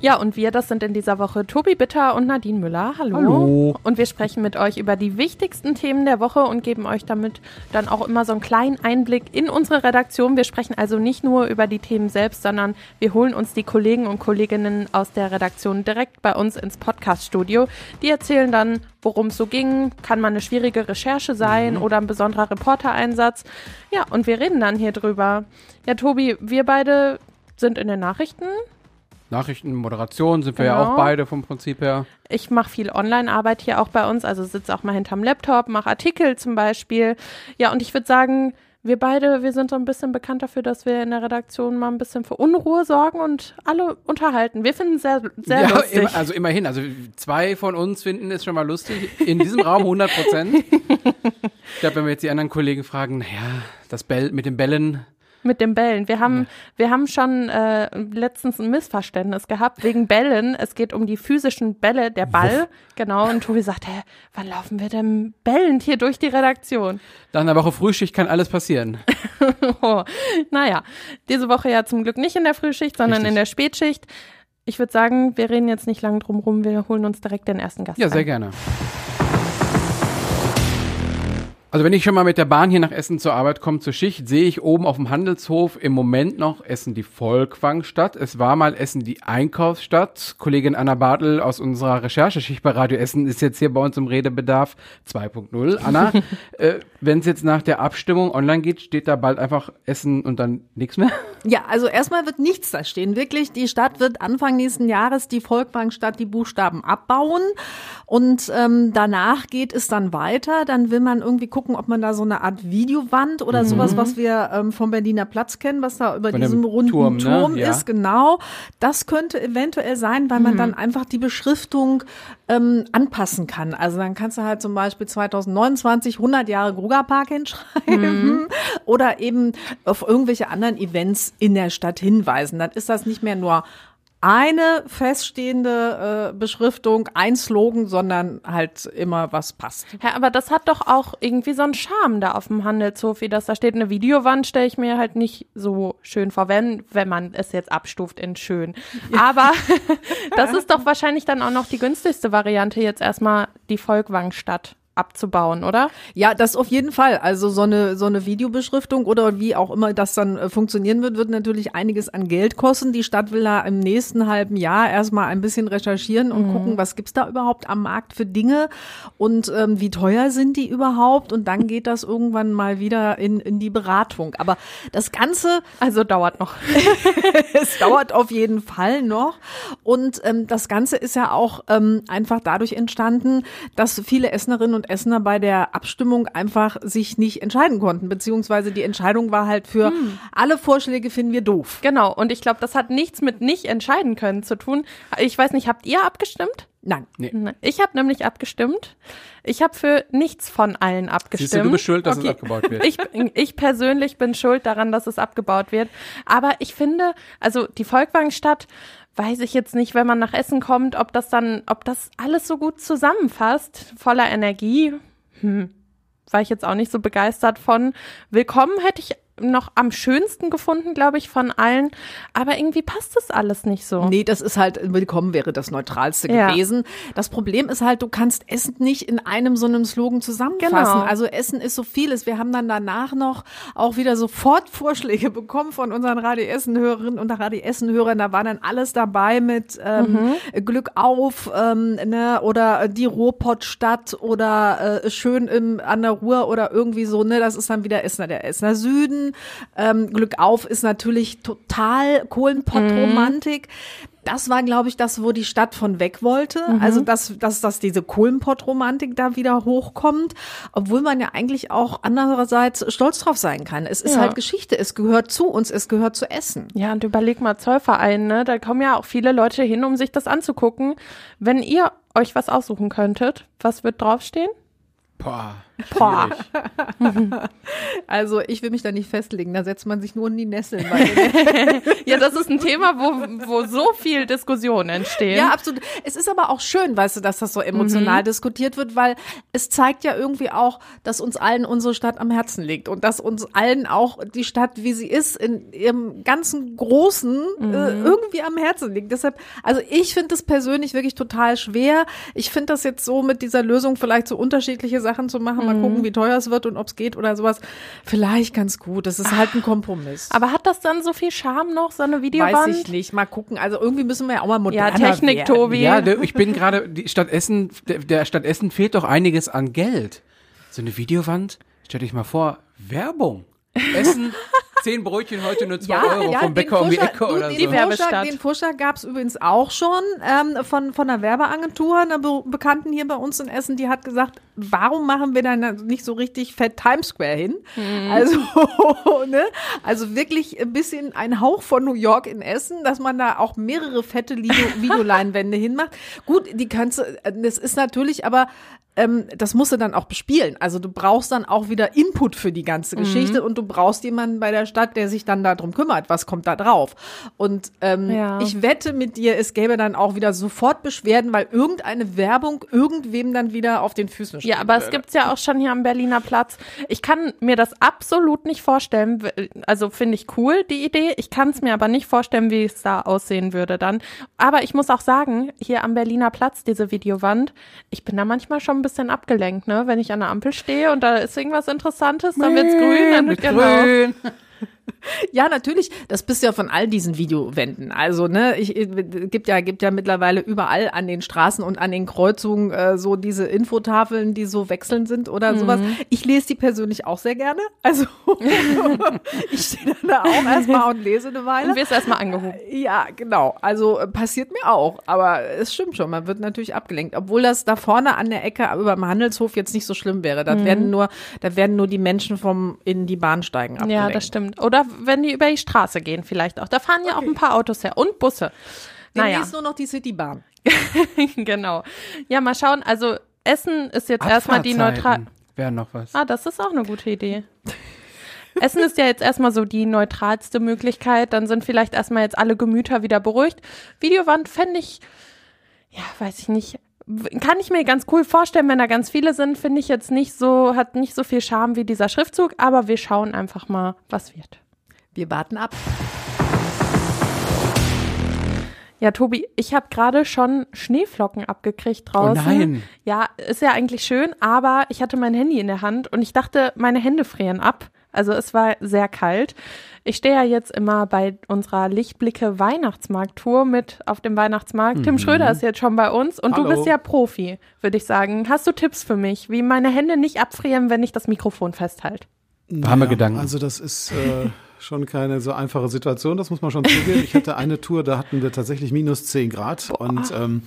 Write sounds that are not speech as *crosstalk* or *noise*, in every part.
Ja, und wir, das sind in dieser Woche Tobi Bitter und Nadine Müller. Hallo. Hallo. Und wir sprechen mit euch über die wichtigsten Themen der Woche und geben euch damit dann auch immer so einen kleinen Einblick in unsere Redaktion. Wir sprechen also nicht nur über die Themen selbst, sondern wir holen uns die Kollegen und Kolleginnen aus der Redaktion direkt bei uns ins Podcaststudio. Die erzählen dann, worum es so ging. Kann man eine schwierige Recherche sein Mhm. oder ein besonderer Reportereinsatz. Ja, und wir reden dann hier drüber. Ja, Tobi, wir beide sind in den Nachrichten. Nachrichten, Moderation sind wir ja Genau. auch beide vom Prinzip her. Ich mache viel Online-Arbeit hier auch bei uns, also sitze auch mal hinterm Laptop, mache Artikel zum Beispiel. Ja, und ich würde sagen, wir beide, wir sind so ein bisschen bekannt dafür, dass wir in der Redaktion mal ein bisschen für Unruhe sorgen und alle unterhalten. Wir finden es sehr, sehr ja, lustig. immer, also immerhin. Also zwei von uns finden es schon mal lustig. In diesem Raum 100 Prozent. *laughs* Ich glaube, wenn wir jetzt die anderen Kollegen fragen, naja, das Bell mit den Bällen. Mit den Bällen. Wir haben, wir haben schon äh, letztens ein Missverständnis gehabt wegen Bällen. Es geht um die physischen Bälle, der Ball. Genau. Und Tobi sagt, hä, wann laufen wir denn bellend hier durch die Redaktion? Nach einer Woche Frühschicht kann alles passieren. *laughs* Oh, naja, diese Woche ja zum Glück nicht in der Frühschicht, sondern Richtig. in der Spätschicht. Ich würde sagen, wir reden jetzt nicht lang drum rum, wir holen uns direkt den ersten Gast Ja, sehr rein. gerne. Also wenn ich schon mal mit der Bahn hier nach Essen zur Arbeit komme, zur Schicht, sehe ich oben auf dem Handelshof im Moment noch Essen die Volkwangstadt. Es war mal Essen die Einkaufsstadt. Kollegin Anna Bartel aus unserer Rechercheschicht bei Radio Essen ist jetzt hier bei uns im Redebedarf 2.0. Anna, *laughs* äh, wenn es jetzt nach der Abstimmung online geht, steht da bald einfach Essen und dann nichts mehr? Ja, also erstmal wird nichts da stehen. Wirklich, die Stadt wird Anfang nächsten Jahres, die Volkwangstadt, die Buchstaben abbauen. Und ähm, danach geht es dann weiter. Dann will man irgendwie gucken, ob man da so eine Art Videowand oder sowas, was wir ähm, vom Berliner Platz kennen, was da über Von diesem runden Turm, Turm, ne? Ja. ist, genau. Das könnte eventuell sein, weil man dann einfach die Beschriftung ähm, anpassen kann. Also dann kannst du halt zum Beispiel 2029 100 Jahre Grugerpark hinschreiben oder eben auf irgendwelche anderen Events in der Stadt hinweisen. Dann ist das nicht mehr nur eine feststehende äh, Beschriftung, ein Slogan, sondern halt immer was passt. Ja, aber das hat doch auch irgendwie so einen Charme da auf dem Handelshof, wie das da steht. Eine Videowand stelle ich mir halt nicht so schön vor, wenn, wenn man es jetzt abstuft in schön. Aber *laughs* das *laughs* ist doch wahrscheinlich dann auch noch die günstigste Variante, jetzt erstmal die Volkwangstadt abzubauen, oder? Ja, das auf jeden Fall. Also so eine so eine Videobeschriftung oder wie auch immer das dann äh, funktionieren wird, wird natürlich einiges an Geld kosten. Die Stadt will da im nächsten halben Jahr erstmal ein bisschen recherchieren und gucken, was gibt's da überhaupt am Markt für Dinge und ähm, wie teuer sind die überhaupt und dann geht das irgendwann mal wieder in in die Beratung. Aber das Ganze Also dauert noch. *laughs* es dauert auf jeden Fall noch. Und ähm, das Ganze ist ja auch ähm, einfach dadurch entstanden, dass viele Essenerinnen und Essener bei der Abstimmung einfach sich nicht entscheiden konnten. Beziehungsweise die Entscheidung war halt für alle Vorschläge finden wir doof. Genau. Und ich glaube, das hat nichts mit nicht entscheiden können zu tun. Ich weiß nicht, habt ihr abgestimmt? Nein. Nein. Ich habe nämlich abgestimmt. Ich habe für nichts von allen abgestimmt. Siehst du, du bist schuld, dass es abgebaut wird. Ich, ich persönlich bin schuld daran, dass es abgebaut wird. Aber ich finde, also die Volkwangstadt, weiß ich jetzt nicht, wenn man nach Essen kommt, ob das dann, ob das alles so gut zusammenfasst, voller Energie. Hm, war ich jetzt auch nicht so begeistert von. Willkommen hätte ich noch am schönsten gefunden, glaube ich, von allen. Aber irgendwie passt das alles nicht so. Nee, das ist halt, willkommen wäre das Neutralste Ja. gewesen. Das Problem ist halt, du kannst Essen nicht in einem so einem Slogan zusammenfassen. Genau. Also Essen ist so vieles. Wir haben dann danach noch auch wieder sofort *laughs* Vorschläge bekommen von unseren Radio Essen-Hörerinnen und Radio Essen-Hörern. Da war dann alles dabei mit ähm, Glück auf ähm, ne, oder die Ruhrpottstadt oder äh, schön im, an der Ruhr oder irgendwie so. Ne, Das ist dann wieder Essener, der Essener Süden. Ähm, Glück auf ist natürlich total Kohlenpott-Romantik. Das war, glaube ich, das, wo die Stadt von weg wollte. Also, dass, dass, dass diese Kohlenpott-Romantik da wieder hochkommt. Obwohl man ja eigentlich auch andererseits stolz drauf sein kann. Es ist Ja. halt Geschichte. Es gehört zu uns. Es gehört zu Essen. Ja, und überleg mal Zollverein, ne? Da kommen ja auch viele Leute hin, um sich das anzugucken. Wenn ihr euch was aussuchen könntet, was wird draufstehen? Boah. Boah. *laughs* Also ich will mich da nicht festlegen, da setzt man sich nur in die Nesseln. *laughs* ja, das ist ein Thema, wo, wo so viel Diskussion entstehen. ja, absolut. Es ist aber auch schön, weißt du, dass das so emotional diskutiert wird, weil es zeigt ja irgendwie auch, dass uns allen unsere Stadt am Herzen liegt und dass uns allen auch die Stadt, wie sie ist, in ihrem ganzen Großen äh, irgendwie am Herzen liegt. Deshalb, also ich finde das persönlich wirklich total schwer. Ich finde das jetzt so mit dieser Lösung vielleicht so unterschiedliche Sachen zu machen, mal gucken, wie teuer es wird und ob es geht oder sowas. Vielleicht ganz gut. Das ist halt ein Kompromiss. Aber hat das dann so viel Charme noch, so eine Videowand? Weiß ich nicht. Mal gucken. Also irgendwie müssen wir ja auch mal Ja, moderner Technik, werden. Tobi. Ja, ich bin gerade, die Stadt Essen, der, der Stadt Essen fehlt doch einiges an Geld. So eine Videowand, stell dich mal vor, Werbung. Essen, *laughs* zehn Brötchen heute nur zwei Euro vom Bäcker um die Ecke du, oder den so. Die Vorschlag, Werbestadt. den Vorschlag gab es übrigens auch schon ähm, von, von einer Werbeagentur, einer Be Bekannten hier bei uns in Essen, die hat gesagt, warum machen wir da nicht so richtig fett Times Square hin? Mhm. Also, *laughs* ne? also wirklich ein bisschen ein Hauch von New York in Essen, dass man da auch mehrere fette Video- *laughs* Videoleinwände hinmacht. Gut, die kannst du, das ist natürlich aber ähm, das musst du dann auch bespielen. Also du brauchst dann auch wieder Input für die ganze Geschichte und du brauchst jemanden bei der Stadt, der sich dann darum kümmert, was kommt da drauf. Und ähm, Ja. ich wette mit dir, es gäbe dann auch wieder sofort Beschwerden, weil irgendeine Werbung irgendwem dann wieder auf den Füßen steht. Ja, aber es gibt's ja auch schon hier am Berliner Platz. Ich kann mir das absolut nicht vorstellen. Also finde ich cool, die Idee. Ich kann es mir aber nicht vorstellen, wie es da aussehen würde dann. Aber ich muss auch sagen, hier am Berliner Platz, diese Videowand, ich bin da manchmal schon ein bisschen abgelenkt, ne? Wenn ich an der Ampel stehe und da ist irgendwas Interessantes, dann wird's grün, dann mit genau. grün. Ja, natürlich. Das bist ja von all diesen Videowänden. Also, ne, ich, äh, gibt ja, gibt ja mittlerweile überall an den Straßen und an den Kreuzungen äh, so diese Infotafeln, die so wechselnd sind oder sowas. Ich lese die persönlich auch sehr gerne. Also, *laughs* ich stehe da auch erstmal und lese eine Weile. Und wirst erstmal angehoben. Ja, genau. Also äh, passiert mir auch. Aber es stimmt schon, man wird natürlich abgelenkt. Obwohl das da vorne an der Ecke über dem Handelshof jetzt nicht so schlimm wäre. Da werden nur, da werden nur die Menschen vom in die Bahnsteigen abgelenkt. Ja, das stimmt. Oder wenn die über die Straße gehen vielleicht auch. Da fahren ja auch ein paar Autos her und Busse. Naja. Demnächst nur noch die Citybahn. *laughs* genau. Ja, mal schauen. Also Essen ist jetzt erstmal die neutral. Wäre noch was. Ah, das ist auch eine gute Idee. Essen ist ja jetzt erstmal so die neutralste Möglichkeit. Dann sind vielleicht erstmal jetzt alle Gemüter wieder beruhigt. Videowand fände ich, ja, weiß ich nicht. Kann ich mir ganz cool vorstellen, wenn da ganz viele sind, finde ich jetzt nicht so, hat nicht so viel Charme wie dieser Schriftzug, aber wir schauen einfach mal, was wird. Wir warten ab. Ja, Tobi, ich habe gerade schon Schneeflocken abgekriegt draußen. Oh nein. Ja, ist ja eigentlich schön, aber ich hatte mein Handy in der Hand und ich dachte, meine Hände frieren ab. Also es war sehr kalt. Ich stehe ja jetzt immer bei unserer Lichtblicke Weihnachtsmarkt-Tour mit auf dem Weihnachtsmarkt. Tim Schröder ist jetzt schon bei uns und du Hallo. bist ja Profi, würde ich sagen. Hast du Tipps für mich, wie meine Hände nicht abfrieren, wenn ich das Mikrofon festhalte? Warme Gedanken. Also das ist äh, schon keine so einfache Situation, das muss man schon zugeben. Ich hatte eine Tour, da hatten wir tatsächlich minus 10 Grad und ähm,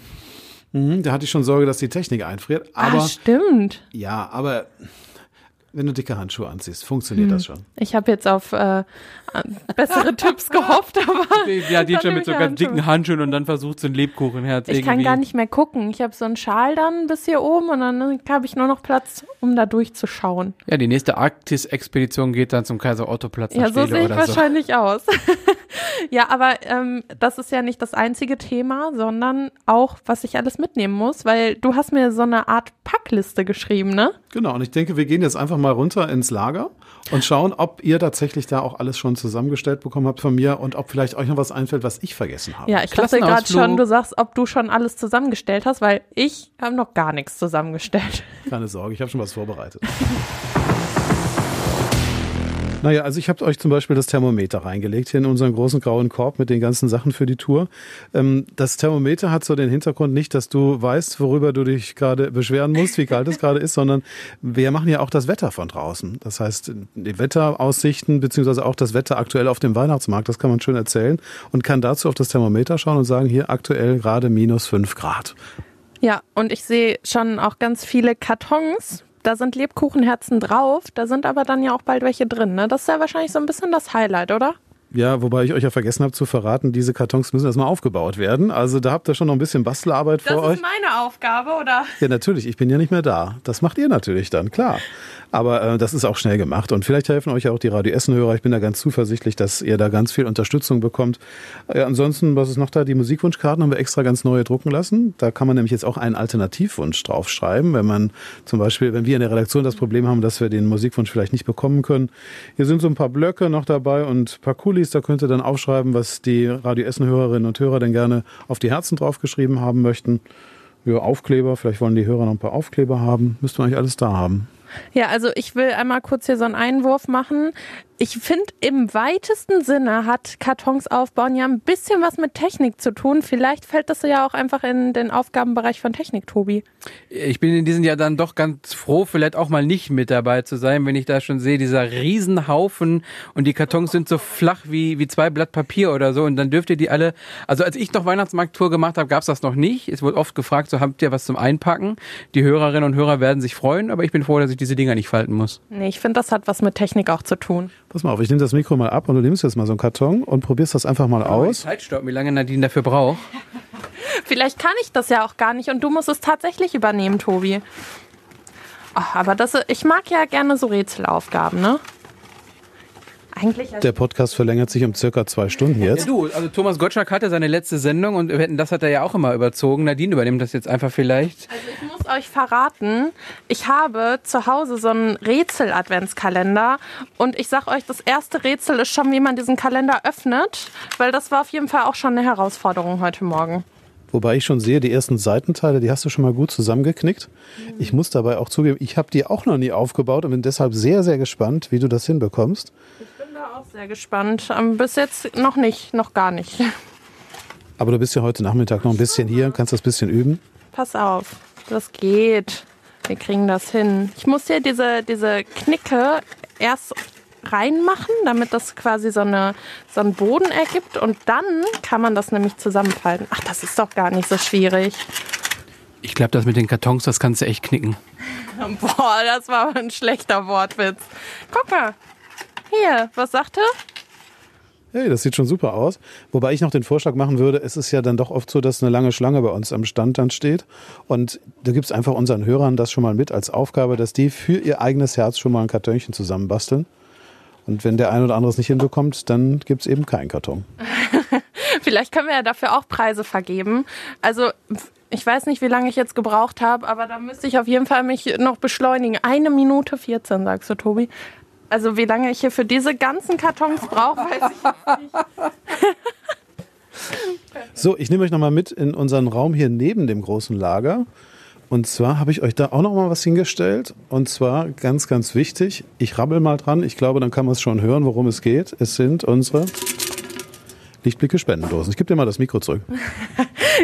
mh, da hatte ich schon Sorge, dass die Technik einfriert. Aber ah, stimmt. ja, aber wenn du dicke Handschuhe anziehst, funktioniert das schon. Ich habe jetzt auf äh, bessere Tipps *laughs* gehofft, aber *laughs* Ja, die schon mit so ich ganz Handschuhe. dicken Handschuhen und dann versucht so ein Lebkuchenherz Ich irgendwie. kann gar nicht mehr gucken. Ich habe so einen Schal dann bis hier oben und dann habe ich nur noch Platz, um da durchzuschauen. Ja, die nächste Arktis-Expedition geht dann zum Kaiser Otto-Platz nach Ja, so sehe ich oder so. wahrscheinlich aus. *laughs* *laughs* ja, aber ähm, das ist ja nicht das einzige Thema, sondern auch, was ich alles mitnehmen muss, weil du hast mir so eine Art Packliste geschrieben, ne? Genau, und ich denke, wir gehen jetzt einfach mal runter ins Lager und schauen, ob ihr tatsächlich da auch alles schon zusammengestellt bekommen habt von mir und ob vielleicht euch noch was einfällt, was ich vergessen habe. Ja, ich dachte gerade schon, du sagst, ob du schon alles zusammengestellt hast, weil ich habe noch gar nichts zusammengestellt. Keine Sorge, ich habe schon was vorbereitet. *laughs* Naja, also ich habe euch zum Beispiel das Thermometer reingelegt hier in unseren großen grauen Korb mit den ganzen Sachen für die Tour. Ähm, das Thermometer hat so den Hintergrund nicht, dass du weißt, worüber du dich gerade beschweren musst, wie kalt es *laughs* gerade ist, sondern wir machen ja auch das Wetter von draußen. Das heißt, die Wetteraussichten beziehungsweise auch das Wetter aktuell auf dem Weihnachtsmarkt, das kann man schön erzählen und kann dazu auf das Thermometer schauen und sagen, hier aktuell gerade minus fünf Grad. Ja, und ich sehe schon auch ganz viele Kartons. Da sind Lebkuchenherzen drauf, da sind aber dann ja auch bald welche drin. Ne? Das ist ja wahrscheinlich so ein bisschen das Highlight, oder? Ja, wobei ich euch ja vergessen habe zu verraten, diese Kartons müssen erstmal aufgebaut werden. Also da habt ihr schon noch ein bisschen Bastelarbeit Das vor euch. ist meine Aufgabe, oder? Ja, natürlich. Ich bin ja nicht mehr da. Das macht ihr natürlich dann, klar. Aber äh, das ist auch schnell gemacht. Und vielleicht helfen euch auch die Radio Essen-Hörer. Ich bin da ganz zuversichtlich, dass ihr da ganz viel Unterstützung bekommt. Äh, ansonsten, was ist noch da? Die Musikwunschkarten haben wir extra ganz neue drucken lassen. Da kann man nämlich jetzt auch einen Alternativwunsch draufschreiben, wenn man zum Beispiel, wenn wir in der Redaktion das Problem haben, dass wir den Musikwunsch vielleicht nicht bekommen können. Hier sind so ein paar Blöcke noch dabei und ein paar Kulis. Da könnt ihr dann aufschreiben, was die Radio Essen-Hörerinnen und Hörer denn gerne auf die Herzen draufgeschrieben haben möchten. Ja, Aufkleber, vielleicht wollen die Hörer noch ein paar Aufkleber haben. Müsste man eigentlich alles da haben. Ja, also ich will einmal kurz hier so einen Einwurf machen. Ich finde, im weitesten Sinne hat Kartons aufbauen ja ein bisschen was mit Technik zu tun. Vielleicht fällt das ja auch einfach in den Aufgabenbereich von Technik, Tobi. Ich bin in diesem Jahr dann doch ganz froh, vielleicht auch mal nicht mit dabei zu sein, wenn ich da schon sehe, dieser Riesenhaufen und die Kartons sind so flach wie, wie zwei Blatt Papier oder so und dann dürft ihr die alle, also als ich noch Weihnachtsmarkttour gemacht habe, gab's das noch nicht. Es wurde oft gefragt, so habt ihr was zum Einpacken? Die Hörerinnen und Hörer werden sich freuen, aber ich bin froh, dass ich diese Dinger nicht falten muss. Nee, ich finde, das hat was mit Technik auch zu tun. Pass mal auf, ich nehme das Mikro mal ab und du nimmst jetzt mal so einen Karton und probierst das einfach mal aus. Zeit stoppen, wie lange Nadine dafür braucht. *laughs* Vielleicht kann ich das ja auch gar nicht und du musst es tatsächlich übernehmen, Tobi. Ach, aber das, ich mag ja gerne so Rätselaufgaben, ne? Eigentlich ja Der Podcast verlängert sich um circa zwei Stunden Ja, jetzt. du, also Thomas Gottschalk hatte seine letzte Sendung und wir hätten- das hat er ja auch immer überzogen. Nadine übernimmt das jetzt einfach vielleicht. Also ich muss euch verraten, ich habe zu Hause so einen Rätsel-Adventskalender und ich sag euch, das erste Rätsel ist schon, wie man diesen Kalender öffnet, weil das war auf jeden Fall auch schon eine Herausforderung heute Morgen. Wobei ich schon sehe, die ersten Seitenteile, die hast du schon mal gut zusammengeknickt. Ich muss dabei auch zugeben, ich habe die auch noch nie aufgebaut und bin deshalb sehr, sehr gespannt, wie du das hinbekommst. Ich sehr gespannt. Ähm, bis jetzt noch nicht, noch gar nicht. Aber du bist ja heute Nachmittag noch ein bisschen hier, kannst das bisschen üben. Pass auf, das geht. Wir kriegen das hin. Ich muss hier diese, diese Knicke erst reinmachen, damit das quasi so, eine, so einen Boden ergibt und dann kann man das nämlich zusammenfalten. Ach, das ist doch gar nicht so schwierig. Ich glaube, das mit den Kartons, das kannst du echt knicken. *laughs* Boah, das war ein schlechter Wortwitz. Guck mal. Hier, was sagte? Hey, das sieht schon super aus. Wobei ich noch den Vorschlag machen würde, es ist ja dann doch oft so, dass eine lange Schlange bei uns am Stand dann steht. Und da gibt's einfach unseren Hörern das schon mal mit als Aufgabe, dass die für ihr eigenes Herz schon mal ein Kartönchen zusammenbasteln. Und wenn der ein oder andere es nicht hinbekommt, dann gibt's eben keinen Karton. *laughs* Vielleicht können wir ja dafür auch Preise vergeben. Also ich weiß nicht, wie lange ich jetzt gebraucht habe, aber da müsste ich auf jeden Fall mich noch beschleunigen. Eine Minute 14, sagst du, Tobi. Also wie lange ich hier für diese ganzen Kartons brauche, weiß ich nicht. *laughs* So, ich nehme euch nochmal mit in unseren Raum hier neben dem großen Lager. Und zwar habe ich euch da auch noch mal was hingestellt. Und zwar ganz, ganz wichtig. Ich rabbel mal dran. Ich glaube, dann kann man es schon hören, worum es geht. Es sind unsere Lichtblicke Spendendosen. Ich gebe dir mal das Mikro zurück. *laughs*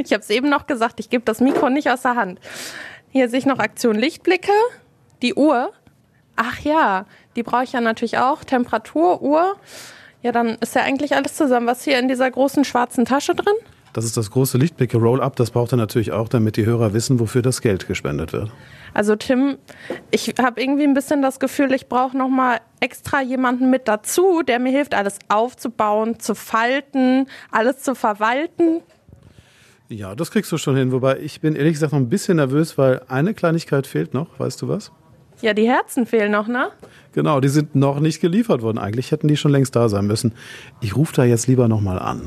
Ich habe es eben noch gesagt, ich gebe das Mikro nicht aus der Hand. Hier sehe ich noch Aktion Lichtblicke, die Uhr. Ach ja, die brauche ich ja natürlich auch. Temperatur, Uhr. Ja, dann ist ja eigentlich alles zusammen. Was hier in dieser großen schwarzen Tasche drin? Das ist das große Lichtblicke Roll-Up. Das braucht er natürlich auch, damit die Hörer wissen, wofür das Geld gespendet wird. Also Tim, ich habe irgendwie ein bisschen das Gefühl, ich brauche noch mal extra jemanden mit dazu, der mir hilft, alles aufzubauen, zu falten, alles zu verwalten. Ja, das kriegst du schon hin. Wobei ich bin ehrlich gesagt noch ein bisschen nervös, weil eine Kleinigkeit fehlt noch. Weißt du was? Ja, die Herzen fehlen noch, ne? Genau, die sind noch nicht geliefert worden. Eigentlich hätten die schon längst da sein müssen. Ich rufe da jetzt lieber nochmal an.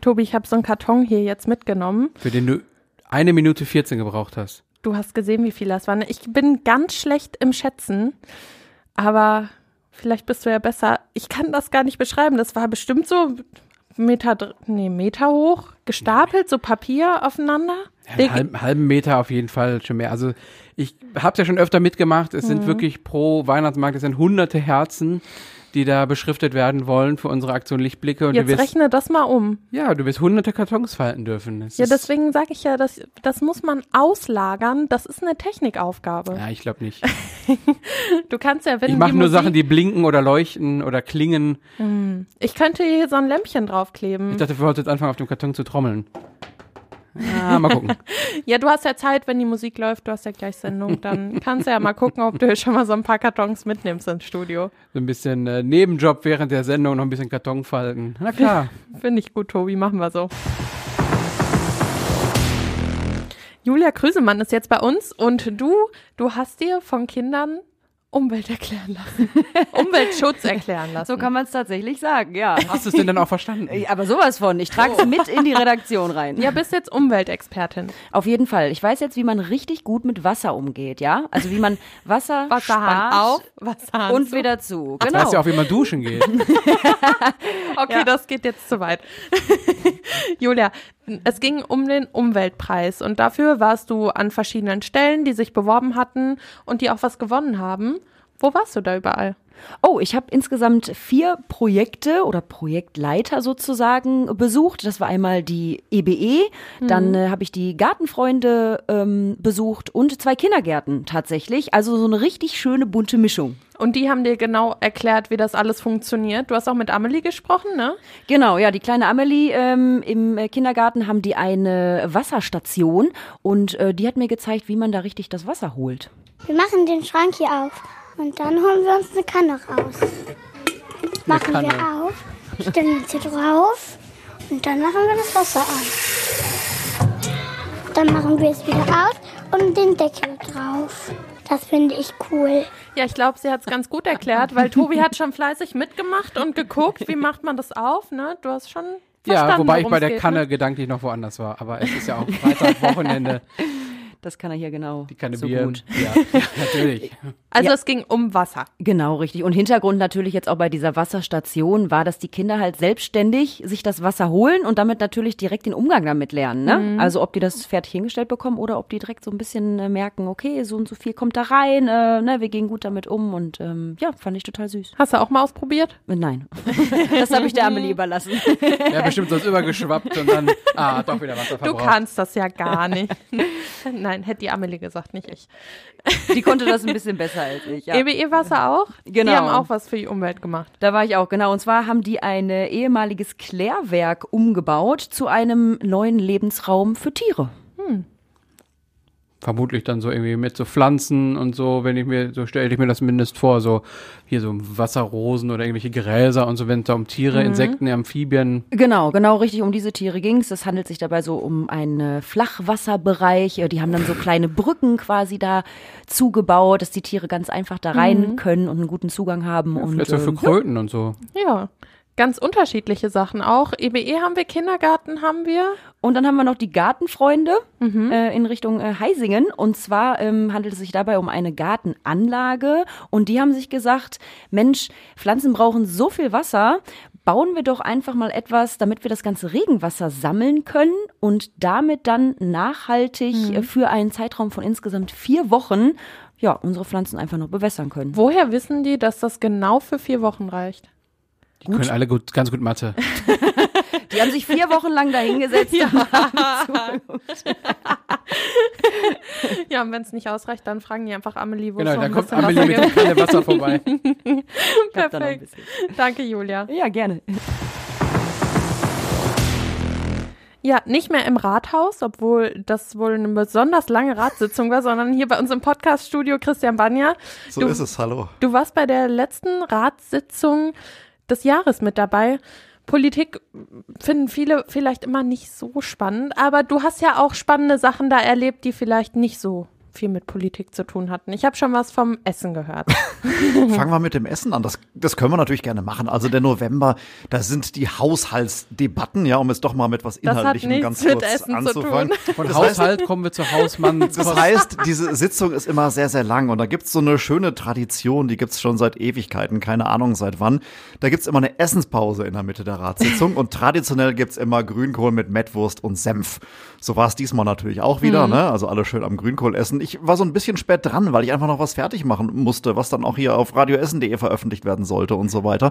Tobi, ich habe so einen Karton hier jetzt mitgenommen. Für den du eine Minute 14 gebraucht hast. Du hast gesehen, wie viel das waren. Ich bin ganz schlecht im Schätzen, aber vielleicht bist du ja besser. Ich kann das gar nicht beschreiben. Das war bestimmt so Meter, nee, Meter hoch, gestapelt, so Papier aufeinander. Ja, einen halben, halben Meter auf jeden Fall schon mehr. Also ich habe es ja schon öfter mitgemacht. Es Mhm. sind wirklich pro Weihnachtsmarkt, es sind hunderte Herzen, die da beschriftet werden wollen für unsere Aktion Lichtblicke. Und Jetzt wirst, rechne das mal um. ja, du wirst hunderte Kartons falten dürfen. Es Ja, deswegen sage ich ja, das, das muss man auslagern. Das ist eine Technikaufgabe. Ja, ich glaube nicht. *laughs* Du kannst ja, wenn Ich mache nur Musik, Sachen, die blinken oder leuchten oder klingen. Ich könnte hier so ein Lämpchen draufkleben. Ich dachte, wir wollten jetzt anfangen, auf dem Karton zu trommeln. Ah, mal gucken. *laughs* Ja, du hast ja Zeit, wenn die Musik läuft, du hast ja gleich Sendung, dann kannst du ja mal gucken, ob du schon mal so ein paar Kartons mitnimmst ins Studio. So ein bisschen äh, Nebenjob während der Sendung, noch ein bisschen Karton falten. Na klar. *laughs* Finde ich gut, Tobi, machen wir so. Julia Krüsemann ist jetzt bei uns und du, du hast dir von Kindern Umwelt erklären lassen. *laughs* Umweltschutz erklären lassen. So kann man es tatsächlich sagen, ja. Hast du es denn dann auch verstanden? Aber sowas von. Ich trage es mit in die Redaktion rein. ja, bist jetzt Umweltexpertin. Auf jeden Fall. Ich weiß jetzt, wie man richtig gut mit Wasser umgeht, ja? Also wie man Wasser *laughs* Wasserhahn spart auf, Wasserhahn und zu. wieder zu. Du Genau. weißt ja auch, wie man duschen geht. *laughs* Okay, das geht jetzt zu weit. Julia, es ging um den Umweltpreis und dafür warst du an verschiedenen Stellen, die sich beworben hatten und die auch was gewonnen haben. Wo warst du da überall? Oh, ich habe insgesamt vier Projekte oder Projektleiter sozusagen besucht. Das war einmal die EBE, dann äh, habe ich die Gartenfreunde ähm, besucht und zwei Kindergärten tatsächlich. Also so eine richtig schöne bunte Mischung. Und die haben dir genau erklärt, wie das alles funktioniert. Du hast auch mit Amelie gesprochen, ne? Genau, ja, die kleine Amelie ähm, im äh, Kindergarten haben die eine Wasserstation und äh, die hat mir gezeigt, wie man da richtig das Wasser holt. Wir machen den Schrank hier auf und dann holen wir uns eine Kanne raus. Machen Kanne. wir auf, stellen uns hier drauf und dann machen wir das Wasser an. Dann machen wir es wieder aus und den Deckel drauf. Das finde ich cool. Ja, ich glaube, sie hat es ganz gut erklärt, weil Tobi hat schon fleißig mitgemacht und geguckt, wie macht man das auf, ne? Du hast schon verstanden, ja, wobei ich bei der geht, Kanne Ne? gedanklich noch woanders war. Aber es ist ja auch Freitag, Wochenende. *laughs* Das kann er hier genau Die Kanne so Bier. gut. Ja, ja, *laughs* natürlich. Also Ja. es ging um Wasser. Genau, richtig. Und Hintergrund natürlich jetzt auch bei dieser Wasserstation war, dass die Kinder halt selbstständig sich das Wasser holen und damit natürlich direkt den Umgang damit lernen. Ne? Also ob die das fertig hingestellt bekommen oder ob die direkt so ein bisschen äh, merken, okay, so und so viel kommt da rein, äh, ne, wir gehen gut damit um und ähm, ja, fand ich total süß. Hast du auch mal ausprobiert? Äh, Nein, *laughs* das habe ich der Amelie überlassen. Ja, bestimmt sonst übergeschwappt und dann, ah, doch wieder Wasser Du verbraucht. kannst das ja gar *laughs* nicht. Nein, hätte die Amelie gesagt, nicht ich. Die konnte das ein bisschen besser als ich. Ja. EBE Wasser auch? Die Genau. haben auch was für die Umwelt gemacht. Da war ich auch, genau. Und zwar haben die ein äh, ehemaliges Klärwerk umgebaut zu einem neuen Lebensraum für Tiere. Vermutlich dann so irgendwie mit so Pflanzen und so, wenn ich mir, so stelle ich mir das mindestens vor, so hier so Wasserrosen oder irgendwelche Gräser und so, wenn es da um Tiere, Insekten, Amphibien. Genau, genau richtig um diese Tiere ging's. Es handelt sich dabei so um einen Flachwasserbereich. Äh, Die haben dann so kleine Brücken quasi da zugebaut, dass die Tiere ganz einfach da rein können und einen guten Zugang haben. und Vielleicht so für ähm, Kröten und so. Ja, ganz unterschiedliche Sachen auch. EBE haben wir, Kindergarten haben wir. Und dann haben wir noch die Gartenfreunde äh, in Richtung äh, Heisingen. Und zwar ähm, handelt es sich dabei um eine Gartenanlage. Und die haben sich gesagt, Mensch, Pflanzen brauchen so viel Wasser. Bauen wir doch einfach mal etwas, damit wir das ganze Regenwasser sammeln können und damit dann nachhaltig äh, für einen Zeitraum von insgesamt vier Wochen ja, unsere Pflanzen einfach noch bewässern können. Woher wissen die, dass das genau für vier Wochen reicht? Die können alle gut, ganz gut Mathe. *laughs* Die haben sich vier Wochen lang dahingesetzt. *laughs* *laughs* Ja, und wenn es nicht ausreicht, dann fragen die einfach Amelie, wo Genau, da kommt Amelie Wasser mit der Kanne Wasser vorbei. Perfekt. Danke, Julia. Ja, gerne. Ja, nicht mehr im Rathaus, obwohl das wohl eine besonders lange Ratssitzung war, sondern hier bei uns im Podcaststudio Christian Banja. So Du- ist es, hallo. Du warst bei der letzten Ratssitzung des Jahres mit dabei. Politik finden viele vielleicht immer nicht so spannend, aber du hast ja auch spannende Sachen da erlebt, die vielleicht nicht so viel mit Politik zu tun hatten. Ich habe schon was vom Essen gehört. *laughs* Fangen wir mit dem Essen an. Das, das können wir natürlich gerne machen. Also der November, da sind die Haushaltsdebatten, ja, um es doch mal mit was Inhaltlichem ganz mit kurz Essen zu anzufangen. Von Das heißt, Haushalt kommen wir zu Hausmann. Das heißt, diese Sitzung ist immer sehr, sehr lang und da gibt's so eine schöne Tradition, die gibt's schon seit Ewigkeiten, keine Ahnung seit wann. Da gibt's immer eine Essenspause in der Mitte der Ratssitzung und traditionell gibt's immer Grünkohl mit Mettwurst und Senf. So war es diesmal natürlich auch wieder, ne? Also alle schön am Grünkohl essen. Ich war so ein bisschen spät dran, weil ich einfach noch was fertig machen musste, was dann auch hier auf radioessen.de veröffentlicht werden sollte und so weiter.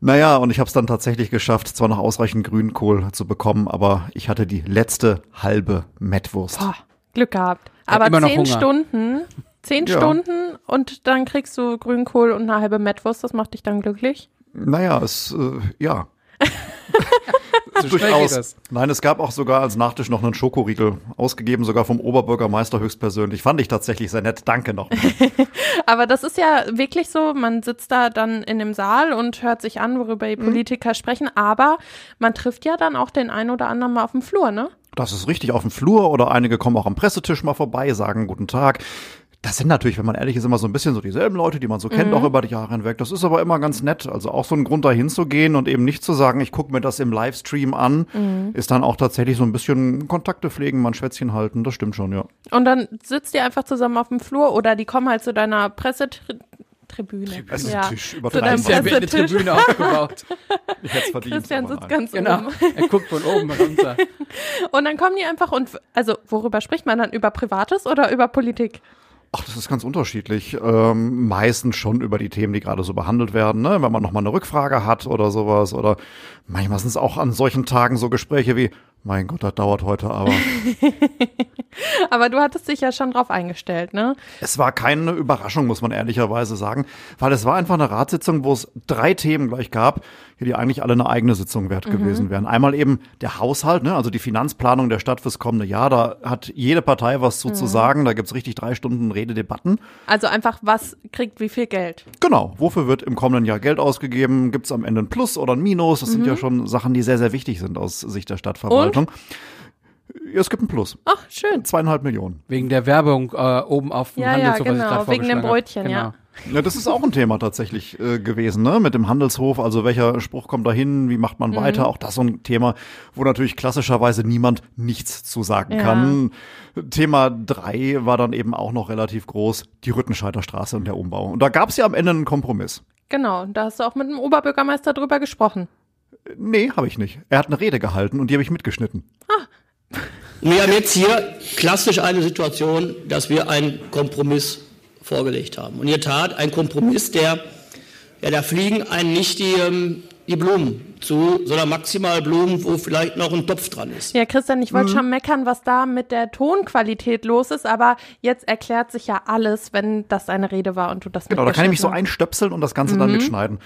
Naja, und ich habe es dann tatsächlich geschafft, zwar noch ausreichend Grünkohl zu bekommen, aber ich hatte die letzte halbe Mettwurst. Boah, Glück gehabt. Aber zehn Hunger. Stunden, zehn Ja. Stunden und dann kriegst du Grünkohl und eine halbe Mettwurst. Das macht dich dann glücklich. Naja, es, äh, ja. *laughs* *laughs* Durchaus. das. Nein, es gab auch sogar als Nachtisch noch einen Schokoriegel, ausgegeben sogar vom Oberbürgermeister höchstpersönlich. Fand ich tatsächlich sehr nett. Danke noch. *laughs* Aber das ist ja wirklich so, man sitzt da dann in dem Saal und hört sich an, worüber die Politiker sprechen, aber man trifft ja dann auch den einen oder anderen mal auf dem Flur, ne? Das ist richtig auf dem Flur oder einige kommen auch am Pressetisch mal vorbei, sagen guten Tag. Das sind natürlich, wenn man ehrlich ist, immer so ein bisschen so dieselben Leute, die man so kennt, auch über die Jahre hinweg. Das ist aber immer ganz nett. Also auch so ein Grund, da hinzugehen und eben nicht zu sagen, ich gucke mir das im Livestream an, ist dann auch tatsächlich so ein bisschen Kontakte pflegen, mal ein Schwätzchen halten. Das stimmt schon, ja. Und dann sitzt ihr einfach zusammen auf dem Flur oder die kommen halt zu deiner Pressetribüne. Pressetisch, zu übertreiben deinem wir. Ja, eine Pressetisch. Tribüne aufgebaut. Ich hätte es verdient. Christian sitzt ganz Genau. oben. Er guckt von oben runter. *laughs* Und dann kommen die einfach und, also worüber spricht man dann? Über Privates oder über Politik? Ach, das ist ganz unterschiedlich. Ähm, meistens schon über die Themen, die gerade so behandelt werden, ne? wenn man nochmal eine Rückfrage hat oder sowas. Oder manchmal sind es auch an solchen Tagen so Gespräche wie, mein Gott, das dauert heute aber. *laughs* Aber du hattest dich ja schon drauf eingestellt, ne? es war keine Überraschung, muss man ehrlicherweise sagen, weil es war einfach eine Ratssitzung, wo es drei Themen gleich gab, die eigentlich alle eine eigene Sitzung wert gewesen wären. Einmal eben der Haushalt, ne? also die Finanzplanung der Stadt fürs kommende Jahr. Da hat jede Partei was zu, zu sagen. Da gibt's richtig drei Stunden Rededebatten. Also einfach, was kriegt wie viel Geld? Genau, wofür wird im kommenden Jahr Geld ausgegeben? Gibt es am Ende ein Plus oder ein Minus? Das sind Mhm. ja schon Sachen, die sehr, sehr wichtig sind aus Sicht der Stadtverwaltung. Ja, es gibt ein Plus. Ach, schön. Zweieinhalb Millionen. Wegen der Werbung äh, oben auf dem Ja, ja, Handelshof, was ich genau, grad wegen dem. Brötchen, genau. ja. Ja, das ist auch ein Thema tatsächlich äh, gewesen, ne? Mit dem Handelshof, also welcher Spruch kommt da hin, wie macht man Mhm. weiter? Auch das so ein Thema, wo natürlich klassischerweise niemand nichts zu sagen Ja. kann. Thema drei war dann eben auch noch relativ groß, die Rüttenscheider Straße und der Umbau. Und da gab es ja am Ende einen Kompromiss. Genau, da hast du auch mit dem Oberbürgermeister drüber gesprochen. Nee, habe ich nicht. Er hat eine Rede gehalten und die habe ich mitgeschnitten. Wir haben jetzt hier klassisch eine Situation, dass wir einen Kompromiss vorgelegt haben. Und in der Tat ein Kompromiss, der, ja, da fliegen einen nicht die, ähm, die Blumen zu, sondern maximal Blumen, wo vielleicht noch ein Topf dran ist. Ja, Christian, ich Mhm. wollte schon meckern, was da mit der Tonqualität los ist, aber jetzt erklärt sich ja alles, wenn das eine Rede war und du das Genau, da kann ich mich so einstöpseln und das Ganze dann mitschneiden.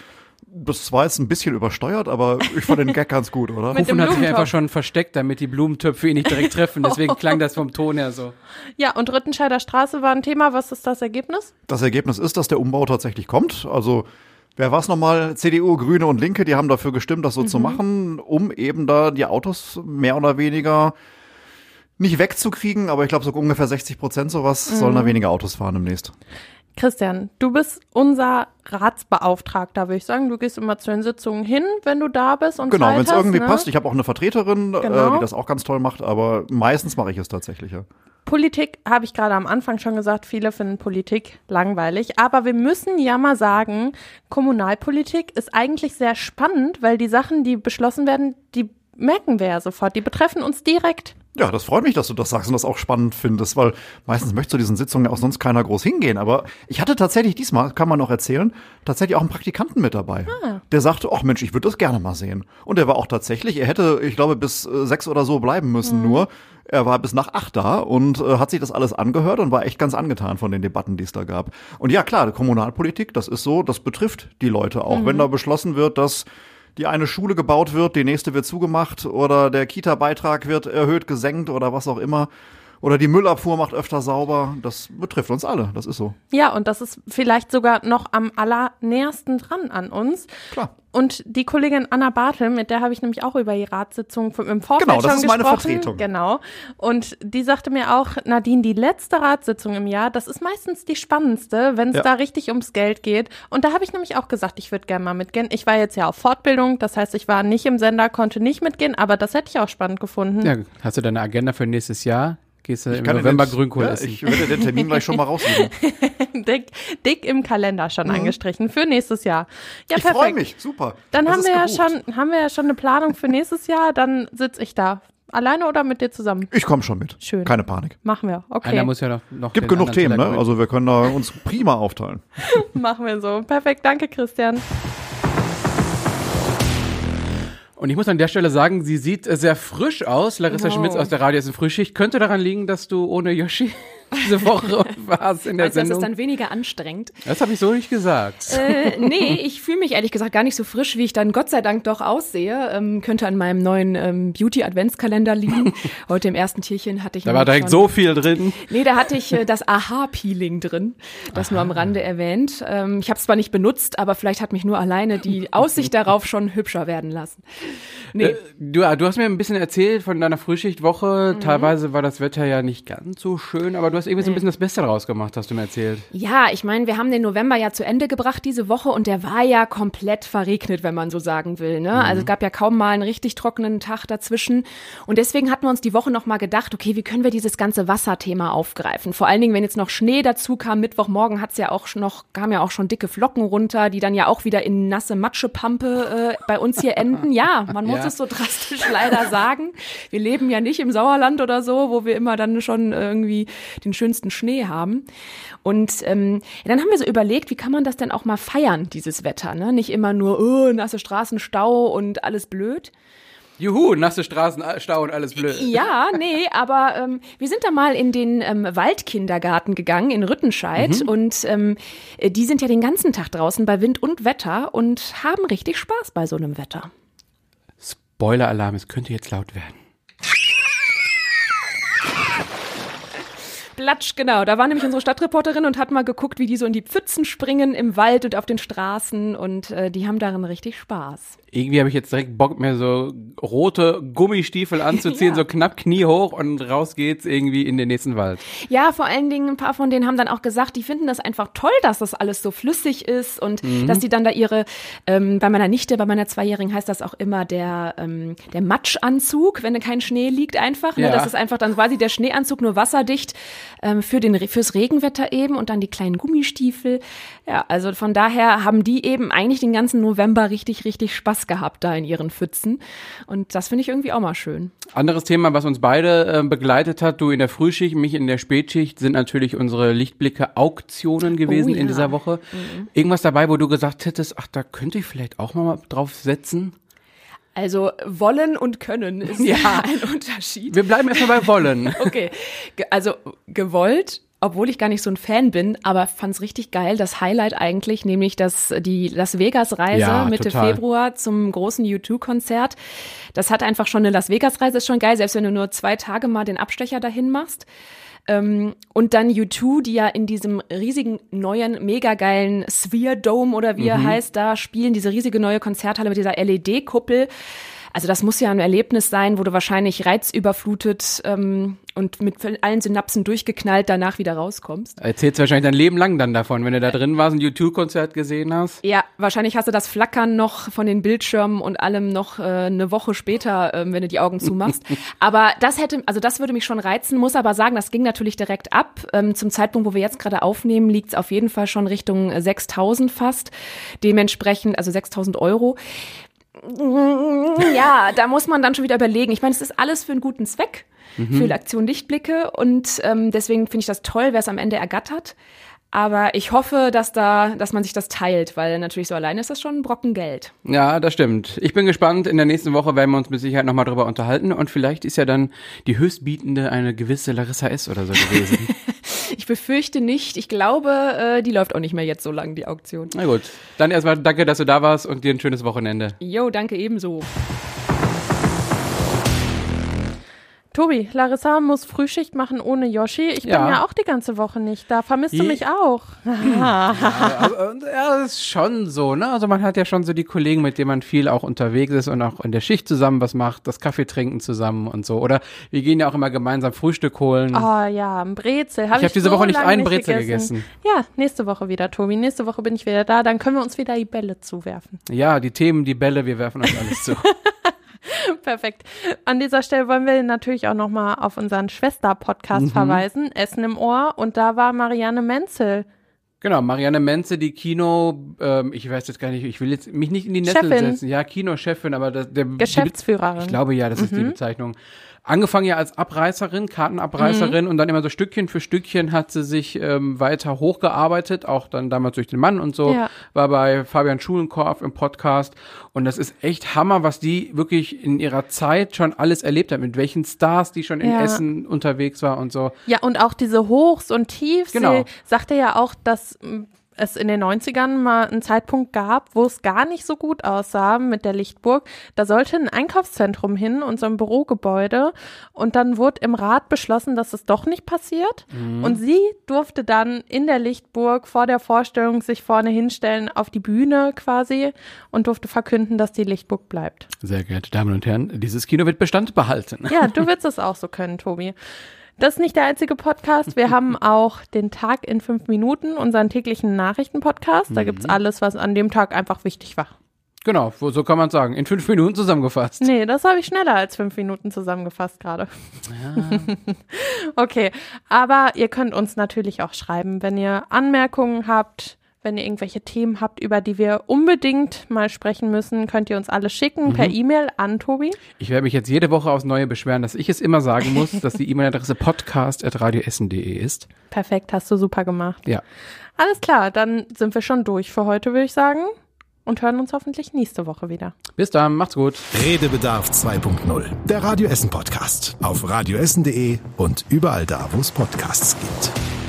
Das war jetzt ein bisschen übersteuert, aber ich fand den Gag *laughs* ganz gut, oder? Kuchen hat sich einfach schon versteckt, damit die Blumentöpfe ihn nicht direkt treffen. Deswegen *laughs* klang das vom Ton her so. Ja, und Rüttenscheider Straße war ein Thema. Was ist das Ergebnis? Das Ergebnis ist, dass der Umbau tatsächlich kommt. Also, wer war es nochmal? CDU, Grüne und Linke, die haben dafür gestimmt, das so zu machen, um eben da die Autos mehr oder weniger nicht wegzukriegen, aber ich glaube, so ungefähr 60 Prozent sowas sollen da weniger Autos fahren demnächst. Christian, du bist unser Ratsbeauftragter, würde ich sagen. Du gehst immer zu den Sitzungen hin, wenn du da bist und Genau, wenn es irgendwie ne? passt. Ich habe auch eine Vertreterin, äh, Genau. die das auch ganz toll macht, aber meistens mache ich es tatsächlich, ja. Politik, habe ich gerade am Anfang schon gesagt, viele finden Politik langweilig. Aber wir müssen ja mal sagen, Kommunalpolitik ist eigentlich sehr spannend, weil die Sachen, die beschlossen werden, die merken wir ja sofort. Die betreffen uns direkt. Ja, das freut mich, dass du das sagst und das auch spannend findest, weil meistens möchte zu diesen Sitzungen ja auch sonst keiner groß hingehen. Aber ich hatte tatsächlich diesmal, kann man noch erzählen, tatsächlich auch einen Praktikanten mit dabei. Der sagte, ach Mensch, ich würde das gerne mal sehen. Und er war auch tatsächlich, er hätte, ich glaube, bis äh, sechs oder so bleiben müssen nur. Er war bis nach acht da und äh, hat sich das alles angehört und war echt ganz angetan von den Debatten, die es da gab. Und ja, klar, Kommunalpolitik, das ist so, das betrifft die Leute auch. Wenn da beschlossen wird, dass die eine Schule gebaut wird, die nächste wird zugemacht oder der Kita-Beitrag wird erhöht, gesenkt oder was auch immer. Oder die Müllabfuhr macht öfter sauber. Das betrifft uns alle, das ist so. Ja, und das ist vielleicht sogar noch am allernähersten dran an uns. Klar. Und die Kollegin Anna Bartel, mit der habe ich nämlich auch über die Ratssitzung vom- im Vorfeld Genau, das schon ist meine gesprochen. Vertretung. Genau. Und die sagte mir auch, Nadine, die letzte Ratssitzung im Jahr, das ist meistens die spannendste, wenn es Ja. da richtig ums Geld geht. Und da habe ich nämlich auch gesagt, ich würde gerne mal mitgehen. Ich war jetzt ja auf Fortbildung, das heißt, ich war nicht im Sender, konnte nicht mitgehen, aber das hätte ich auch spannend gefunden. Ja, hast du deine Agenda für nächstes Jahr? Gehst du im kann November jetzt- Grünkohl ja, essen? Ich würde den Termin gleich schon mal raussuchen. *laughs* dick, dick im Kalender schon angestrichen für nächstes Jahr. Ja, Mhm. ich perfekt. freue mich, super. Dann Das haben wir, ja schon, haben wir ja schon eine Planung für nächstes Jahr. Dann sitze ich da. Alleine oder mit dir zusammen? Ich komme schon mit. Schön. Keine Panik. Machen wir. Okay. Einer muss ja noch, noch Gibt den genug Themen, ne? Also wir können da uns prima aufteilen. *laughs* Machen wir so. Perfekt. Danke, Christian. Und ich muss an der Stelle sagen, sie sieht äh, sehr frisch aus. Larissa Wow. Schmitz aus der Radio ist in Frühschicht. Könnte daran liegen, dass du ohne Yoshi diese Woche *laughs* war es in der Meinst du, das ist Sendung. dann weniger anstrengend? Das habe ich so nicht gesagt. Äh, nee, ich fühle mich ehrlich gesagt gar nicht so frisch, wie ich dann Gott sei Dank doch aussehe. Ähm, könnte an meinem neuen ähm, Beauty-Adventskalender liegen. *laughs* Heute im ersten Tierchen hatte ich Da war direkt schon so viel drin. Nee, da hatte ich äh, das Aha-Peeling drin. Das nur am Rande erwähnt. Ähm, ich habe es zwar nicht benutzt, aber vielleicht hat mich nur alleine die *laughs* Aussicht darauf schon hübscher werden lassen. Nee. Äh, Du, du hast mir ein bisschen erzählt von deiner Frühschichtwoche. Mhm. Teilweise war das Wetter ja nicht ganz so schön, aber du hast irgendwie so ein bisschen das Beste draus gemacht, hast du mir erzählt. Ja, ich meine, wir haben den November ja zu Ende gebracht diese Woche und der war ja komplett verregnet, wenn man so sagen will. Ne? Also es gab ja kaum mal einen richtig trockenen Tag dazwischen. Und deswegen hatten wir uns die Woche noch mal gedacht, okay, wie können wir dieses ganze Wasserthema aufgreifen? Vor allen Dingen, wenn jetzt noch Schnee dazu kam, Mittwochmorgen hat's ja auch noch, kamen ja auch schon dicke Flocken runter, die dann ja auch wieder in nasse Matschepampe äh, bei uns hier enden. Ja, man muss Ja. es so drastisch *laughs* leider sagen. Wir leben ja nicht im Sauerland oder so, wo wir immer dann schon irgendwie den schönsten Schnee haben. Und ähm, dann haben wir so überlegt, wie kann man das denn auch mal feiern, dieses Wetter? Ne? Nicht immer nur, oh, nasse Straßen, Stau und alles blöd. Juhu, nasse Straßen, Stau und alles blöd. Ja, nee, aber ähm, wir sind da mal in den ähm, Waldkindergarten gegangen in Rüttenscheid und ähm, äh, die sind ja den ganzen Tag draußen bei Wind und Wetter und haben richtig Spaß bei so einem Wetter. Spoiler-Alarm, es könnte jetzt laut werden. Platsch, genau. Da war nämlich unsere Stadtreporterin und hat mal geguckt, wie die so in die Pfützen springen im Wald und auf den Straßen und äh, die haben darin richtig Spaß. Irgendwie habe ich jetzt direkt Bock, mir so rote Gummistiefel anzuziehen, *laughs* Ja. so knapp kniehoch und raus geht's irgendwie in den nächsten Wald. Ja, vor allen Dingen ein paar von denen haben dann auch gesagt, die finden das einfach toll, dass das alles so flüssig ist und dass die dann da ihre, ähm, bei meiner Nichte, bei meiner Zweijährigen heißt das auch immer der, ähm, der Matschanzug, wenn kein Schnee liegt einfach. Ne? Ja. Das ist einfach dann quasi der Schneeanzug nur wasserdicht ähm, für den, fürs Regenwetter eben und dann die kleinen Gummistiefel. Ja, also von daher haben die eben eigentlich den ganzen November richtig, richtig Spaß gehabt da in ihren Pfützen. Und das finde ich irgendwie auch mal schön. Anderes Thema, was uns beide äh, begleitet hat, du in der Frühschicht, mich in der Spätschicht, sind natürlich unsere Lichtblicke-Auktionen gewesen Oh ja. in dieser Woche. Irgendwas dabei, wo du gesagt hättest, ach, da könnte ich vielleicht auch mal drauf setzen? Also wollen und können ist *laughs* ja ein Unterschied. Wir bleiben erstmal bei Wollen. *laughs* Okay, also gewollt, obwohl ich gar nicht so ein Fan bin, aber fand's richtig geil. Das Highlight eigentlich, nämlich das die Las Vegas Reise Ja, Mitte total. Februar zum großen U2-Konzert. Das hat einfach schon eine Las Vegas Reise ist schon geil, selbst wenn du nur zwei Tage mal den Abstecher dahin machst. Ähm, und dann U2, die ja in diesem riesigen neuen, mega geilen Sphere Dome oder wie er heißt, da spielen, diese riesige neue Konzerthalle mit dieser LED-Kuppel. Also das muss ja ein Erlebnis sein, wo du wahrscheinlich reizüberflutet ähm, und mit allen Synapsen durchgeknallt danach wieder rauskommst. Erzählst wahrscheinlich dein Leben lang dann davon, wenn du da drin warst, ein YouTube-Konzert gesehen hast. Ja, wahrscheinlich hast du das Flackern noch von den Bildschirmen und allem noch äh, eine Woche später, ähm, wenn du die Augen zumachst. *laughs* aber das hätte, also das würde mich schon reizen, muss aber sagen, das ging natürlich direkt ab. Ähm, zum Zeitpunkt, wo wir jetzt gerade aufnehmen, liegt es auf jeden Fall schon Richtung äh, 6.000 fast. Dementsprechend, also 6.000 Euro. *laughs* Ja, da muss man dann schon wieder überlegen. Ich meine, es ist alles für einen guten Zweck, für die Aktion Lichtblicke und ähm, deswegen finde ich das toll, wer es am Ende ergattert. Aber ich hoffe, dass da, dass man sich das teilt, weil natürlich so alleine ist das schon ein Brocken Geld. Ja, das stimmt. Ich bin gespannt. In der nächsten Woche werden wir uns mit Sicherheit nochmal drüber unterhalten und vielleicht ist ja dann die Höchstbietende eine gewisse Larissa S. oder so gewesen. *laughs* Ich befürchte nicht. Ich glaube, äh, die läuft auch nicht mehr jetzt so lang, die Auktion. Na gut. Dann erstmal danke, dass du da warst und dir ein schönes Wochenende. Jo, danke ebenso. Tobi, Larissa muss Frühschicht machen ohne Yoshi. Ich bin Ja. ja auch die ganze Woche nicht da. Vermisst du mich auch? Also, *laughs* äh, ja, das ist schon so, ne? Also man hat ja schon so die Kollegen, mit denen man viel auch unterwegs ist und auch in der Schicht zusammen was macht, das Kaffee trinken zusammen und so. Oder wir gehen ja auch immer gemeinsam Frühstück holen. Oh ja, ein Brezel. Hab Ich hab diese so Woche nicht einen Brezel gegessen. Ja, nächste Woche wieder, Tobi. Nächste Woche bin ich wieder da. Dann können wir uns wieder die Bälle zuwerfen. Ja, die Themen, die Bälle, wir werfen uns alles zu. *laughs* Perfekt. An dieser Stelle wollen wir natürlich auch nochmal auf unseren Schwester-Podcast Mhm. verweisen, Essen im Ohr. Und da war Marianne Menzel. Genau, Marianne Menze, die Kino, ähm, ich weiß jetzt gar nicht, ich will jetzt mich nicht in die Chefin. setzen. Ja, Kinochefin, aber das, der Geschäftsführerin. Ich glaube ja, das ist die Bezeichnung. Angefangen ja als Abreißerin, Kartenabreißerin und dann immer so Stückchen für Stückchen hat sie sich ähm, weiter hochgearbeitet, auch dann damals durch den Mann und so, Ja. war bei Fabian Schulenkorf im Podcast und das ist echt Hammer, was die wirklich in ihrer Zeit schon alles erlebt hat, mit welchen Stars die schon in Ja. Essen unterwegs war und so. Ja, und auch diese Hochs und Tiefs. Genau. Sie sagte ja auch, dass es in den 90ern mal einen Zeitpunkt gab, wo es gar nicht so gut aussah mit der Lichtburg. Da sollte ein Einkaufszentrum hin und so ein Bürogebäude. Und dann wurde im Rat beschlossen, dass es doch nicht passiert. Und sie durfte dann in der Lichtburg vor der Vorstellung sich vorne hinstellen auf die Bühne quasi und durfte verkünden, dass die Lichtburg bleibt. Sehr geehrte Damen und Herren, dieses Kino wird Bestand behalten. Ja, *laughs* du wirst es auch so können, Tobi. Das ist nicht der einzige Podcast. Wir *laughs* haben auch den Tag in fünf Minuten, unseren täglichen Nachrichtenpodcast. Da gibt's alles, was an dem Tag einfach wichtig war. Genau, so kann man sagen. In fünf Minuten zusammengefasst. Nee, das habe ich schneller als fünf Minuten zusammengefasst gerade. *laughs* okay, aber ihr könnt uns natürlich auch schreiben, wenn ihr Anmerkungen habt, wenn ihr irgendwelche Themen habt, über die wir unbedingt mal sprechen müssen, könnt ihr uns alle schicken per E-Mail an Tobi. Ich werde mich jetzt jede Woche aufs Neue beschweren, dass ich es immer sagen muss, dass die E-Mail-Adresse podcast.radioessen.de ist. Perfekt, hast du super gemacht. Ja. Alles klar, dann sind wir schon durch für heute, würde ich sagen. Und hören uns hoffentlich nächste Woche wieder. Bis dann, macht's gut. Redebedarf 2.0. Der Radio Essen Podcast. Auf radioessen.de und überall da, wo es Podcasts gibt.